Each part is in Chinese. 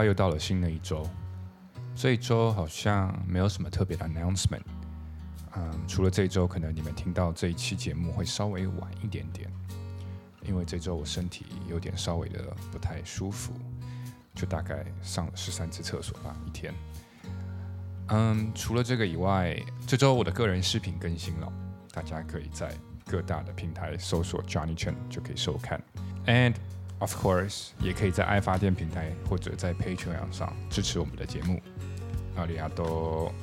快又到了新的一周，这一周好像没有什么特别的 announcement。嗯，除了这周，可能你们听到这一期节目会稍微晚一点点，因为这周我身体有点稍微的不太舒服，就大概上了十三次厕所吧一天。嗯，除了这个以外，这周我的个人视频更新了，大家可以在各大的平台搜索 Johnny Chen 就可以收看，and of course 也可以在爱发电平台或者在 Patreon 上支持我们的节目。阿里阿多。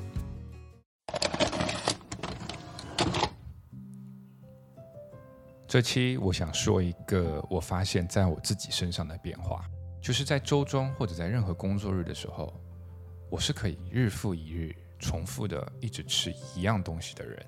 这期我想说一个我发现在我自己身上的变化，就是在周中或者在任何工作日的时候，我是可以日复一日重复的一直吃一样东西的人。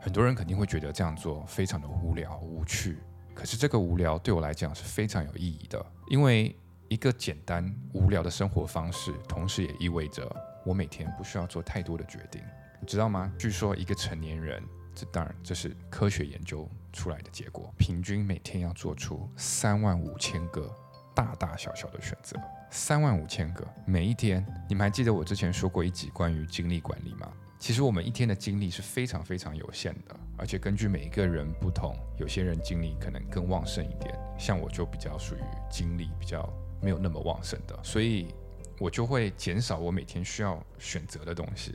很多人肯定会觉得这样做非常的无聊无趣，可是这个无聊对我来讲是非常有意义的，因为一个简单无聊的生活方式，同时也意味着我每天不需要做太多的决定，你知道吗？据说一个成年人，这当然这是科学研究。出来的结果，平均每天要做出三万五千个大大小小的选择，三万五千个每一天。你们还记得我之前说过一集关于精力管理吗？其实我们一天的精力是非常非常有限的，而且根据每一个人不同，有些人精力可能更旺盛一点，像我就比较属于精力比较没有那么旺盛的，所以我就会减少我每天需要选择的东西，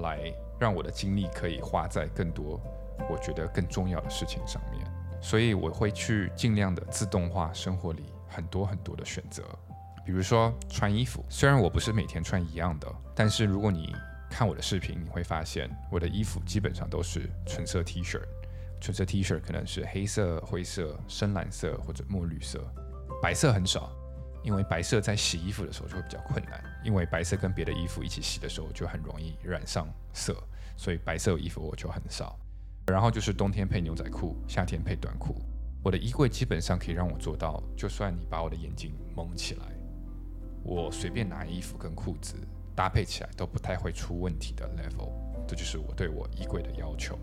来让我的精力可以花在更多。我觉得更重要的事情上面，所以我会去尽量的自动化生活里很多很多的选择，比如说穿衣服。虽然我不是每天穿一样的，但是如果你看我的视频，你会发现我的衣服基本上都是纯色 T 恤。纯色 T 恤可能是黑色、灰色、深蓝色或者墨绿色，白色很少，因为白色在洗衣服的时候就会比较困难，因为白色跟别的衣服一起洗的时候就很容易染上色，所以白色衣服我就很少。然后就是冬天配牛仔裤，夏天配短裤。我的衣柜基本上可以让我做到，就算你把我的眼睛蒙起来，我随便拿衣服跟裤子搭配起来都不太会出问题的 level。这就是我对我衣柜的要求。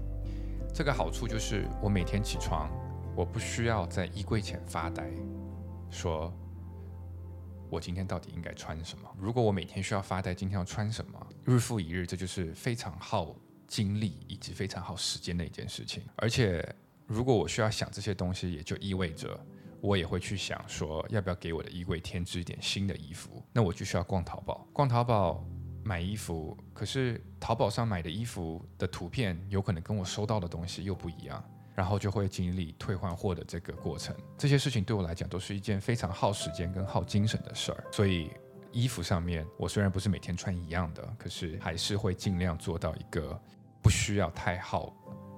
这个好处就是我每天起床，我不需要在衣柜前发呆，说我今天到底应该穿什么。如果我每天需要发呆，今天要穿什么，日复一日，这就是非常耗。精力以及非常耗时间的一件事情，而且如果我需要想这些东西，也就意味着我也会去想说，要不要给我的衣柜添置一点新的衣服？那我就需要逛淘宝，逛淘宝买衣服。可是淘宝上买的衣服的图片有可能跟我收到的东西又不一样，然后就会经历退换货的这个过程。这些事情对我来讲都是一件非常耗时间跟耗精神的事儿。所以衣服上面，我虽然不是每天穿一样的，可是还是会尽量做到一个。不需要太耗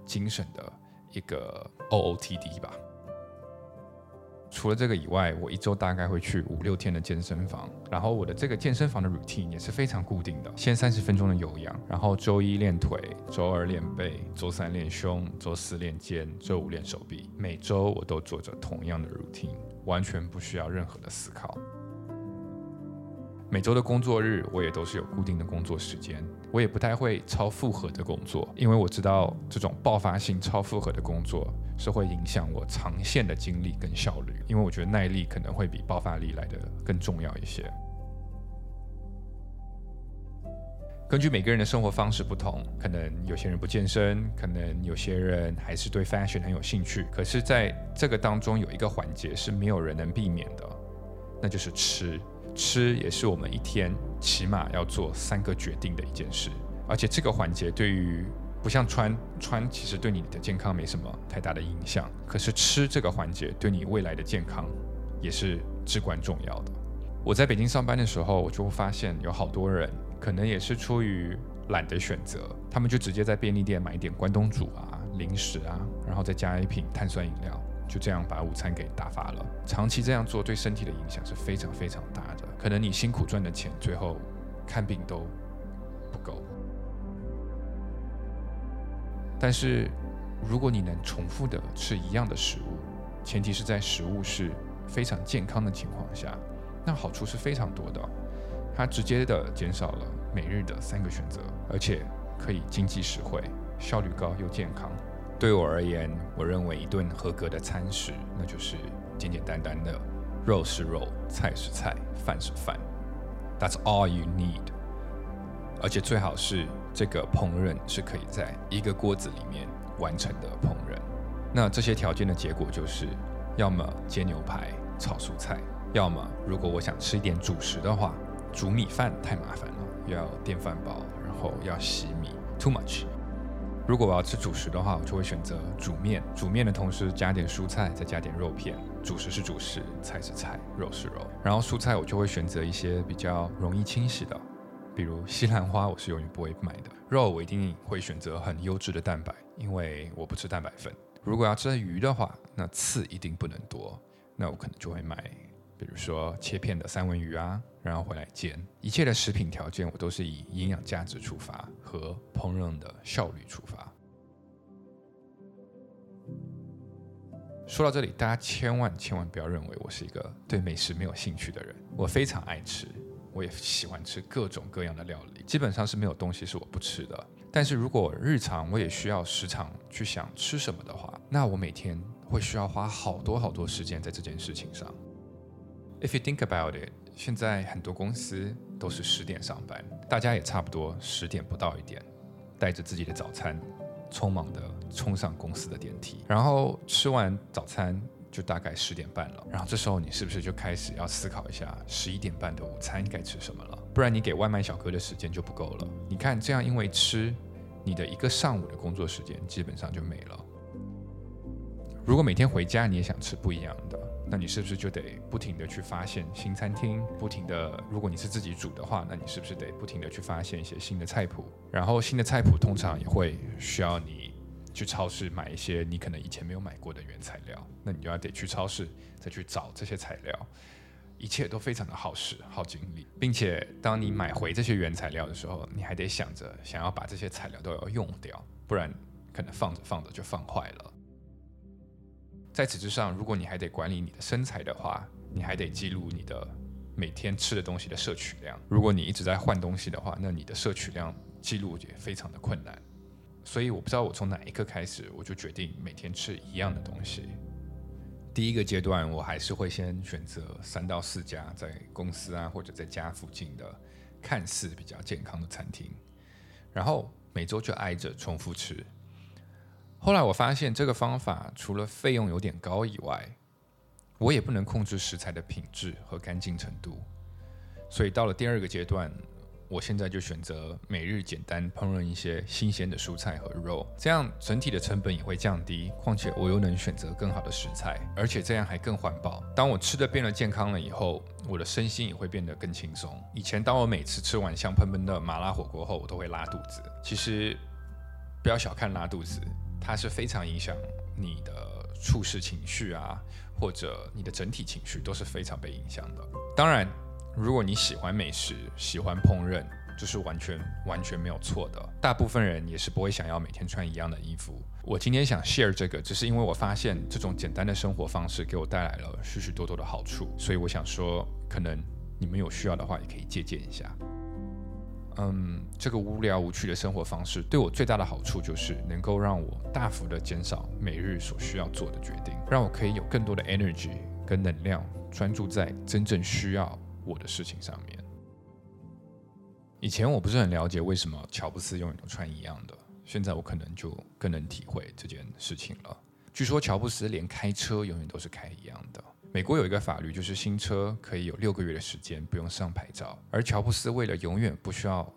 精神的一个 OOTD 吧。除了这个以外，我一周大概会去五六天的健身房，然后我的这个健身房的 routine 也是非常固定的，先三十分钟的有氧，然后周一练腿，周二练背，周三练胸，周四练肩，周五练手臂。每周我都做着同样的 routine，完全不需要任何的思考。每周的工作日，我也都是有固定的工作时间。我也不太会超负荷的工作，因为我知道这种爆发性超负荷的工作是会影响我长线的精力跟效率。因为我觉得耐力可能会比爆发力来的更重要一些。根据每个人的生活方式不同，可能有些人不健身，可能有些人还是对 fashion 很有兴趣。可是，在这个当中有一个环节是没有人能避免的，那就是吃。吃也是我们一天起码要做三个决定的一件事，而且这个环节对于不像穿穿，其实对你的健康没什么太大的影响。可是吃这个环节对你未来的健康也是至关重要的。我在北京上班的时候，我就会发现有好多人可能也是出于懒得选择，他们就直接在便利店买一点关东煮啊、零食啊，然后再加一瓶碳酸饮料。就这样把午餐给打发了。长期这样做对身体的影响是非常非常大的。可能你辛苦赚的钱，最后看病都不够。但是如果你能重复的吃一样的食物，前提是在食物是非常健康的情况下，那好处是非常多的。它直接的减少了每日的三个选择，而且可以经济实惠、效率高又健康。对我而言，我认为一顿合格的餐食，那就是简简单单的肉是肉，菜是菜，饭是饭。That's all you need。而且最好是这个烹饪是可以在一个锅子里面完成的烹饪。那这些条件的结果就是，要么煎牛排、炒蔬菜，要么如果我想吃一点主食的话，煮米饭太麻烦了，要电饭煲，然后要洗米，too much。如果我要吃主食的话，我就会选择煮面。煮面的同时加点蔬菜，再加点肉片。主食是主食，菜是菜，肉是肉。然后蔬菜我就会选择一些比较容易清洗的，比如西兰花，我是永远不会买的。肉我一定会选择很优质的蛋白，因为我不吃蛋白粉。如果要吃鱼的话，那刺一定不能多。那我可能就会买，比如说切片的三文鱼啊，然后回来煎。一切的食品条件我都是以营养价值出发和烹饪的效率出发。说到这里，大家千万千万不要认为我是一个对美食没有兴趣的人。我非常爱吃，我也喜欢吃各种各样的料理，基本上是没有东西是我不吃的。但是如果日常我也需要时常去想吃什么的话，那我每天会需要花好多好多时间在这件事情上。If you think about it，现在很多公司都是十点上班，大家也差不多十点不到一点，带着自己的早餐。匆忙的冲上公司的电梯，然后吃完早餐就大概十点半了。然后这时候你是不是就开始要思考一下十一点半的午餐该吃什么了？不然你给外卖小哥的时间就不够了。你看这样，因为吃，你的一个上午的工作时间基本上就没了。如果每天回家你也想吃不一样的。那你是不是就得不停的去发现新餐厅？不停的，如果你是自己煮的话，那你是不是得不停的去发现一些新的菜谱？然后新的菜谱通常也会需要你去超市买一些你可能以前没有买过的原材料。那你就要得去超市再去找这些材料，一切都非常的耗时耗精力，并且当你买回这些原材料的时候，你还得想着想要把这些材料都要用掉，不然可能放着放着就放坏了。在此之上，如果你还得管理你的身材的话，你还得记录你的每天吃的东西的摄取量。如果你一直在换东西的话，那你的摄取量记录也非常的困难。所以我不知道我从哪一刻开始，我就决定每天吃一样的东西。第一个阶段，我还是会先选择三到四家在公司啊或者在家附近的看似比较健康的餐厅，然后每周就挨着重复吃。后来我发现这个方法除了费用有点高以外，我也不能控制食材的品质和干净程度，所以到了第二个阶段，我现在就选择每日简单烹饪一些新鲜的蔬菜和肉，这样整体的成本也会降低。况且我又能选择更好的食材，而且这样还更环保。当我吃的变得健康了以后，我的身心也会变得更轻松。以前当我每次吃完香喷喷的麻辣火锅后，我都会拉肚子。其实不要小看拉肚子。它是非常影响你的处事情绪啊，或者你的整体情绪都是非常被影响的。当然，如果你喜欢美食、喜欢烹饪，这是完全完全没有错的。大部分人也是不会想要每天穿一样的衣服。我今天想 share 这个，只是因为我发现这种简单的生活方式给我带来了许许多多的好处，所以我想说，可能你们有需要的话，也可以借鉴一下。嗯，这个无聊无趣的生活方式对我最大的好处就是能够让我大幅的减少每日所需要做的决定，让我可以有更多的 energy 跟能量专注在真正需要我的事情上面。以前我不是很了解为什么乔布斯永远都穿一样的，现在我可能就更能体会这件事情了。据说乔布斯连开车永远都是开一样的。美国有一个法律，就是新车可以有六个月的时间不用上牌照。而乔布斯为了永远不需要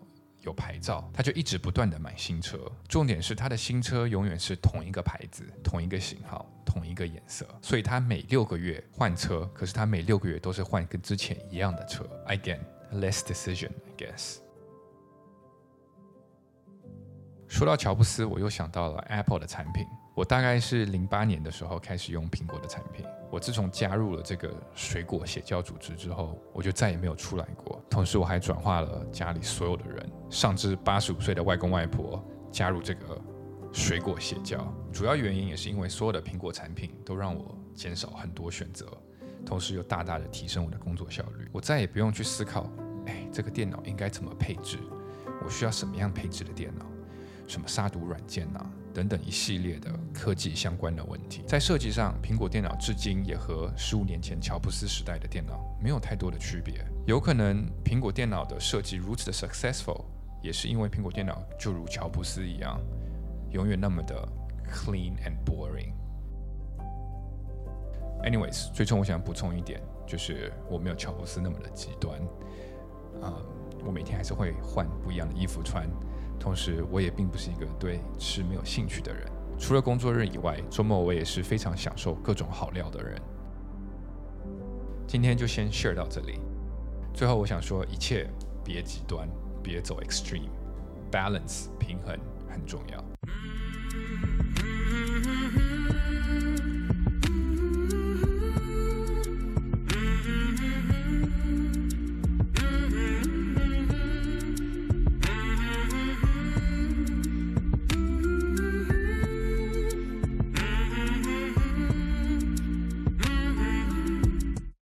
有牌照，他就一直不断的买新车。重点是他的新车永远是同一个牌子、同一个型号、同一个颜色，所以他每六个月换车，可是他每六个月都是换跟之前一样的车。Again, less decision, I guess. 说到乔布斯，我又想到了 Apple 的产品。我大概是零八年的时候开始用苹果的产品。我自从加入了这个水果血教组织之后，我就再也没有出来过。同时，我还转化了家里所有的人，上至八十五岁的外公外婆加入这个水果血教。主要原因也是因为所有的苹果产品都让我减少很多选择，同时又大大的提升我的工作效率。我再也不用去思考，哎，这个电脑应该怎么配置？我需要什么样配置的电脑？什么杀毒软件啊？等等一系列的科技相关的问题。在设计上，苹果电脑至今也和十五年前乔布斯时代的电脑没有太多的区别。有可能苹果电脑的设计如此的 successful，也是因为苹果电脑就如乔布斯一样，永远那么的 clean and boring。Anyways，最终我想补充一点，就是我没有乔布斯那么的极端，啊，我每天还是会换不一样的衣服穿，同时我也并不是一个对吃没有兴趣的人。除了工作日以外，周末我也是非常享受各种好料的人。今天就先 share 到这里。最后我想说，一切别极端，别走 extreme，balance 平衡很重要。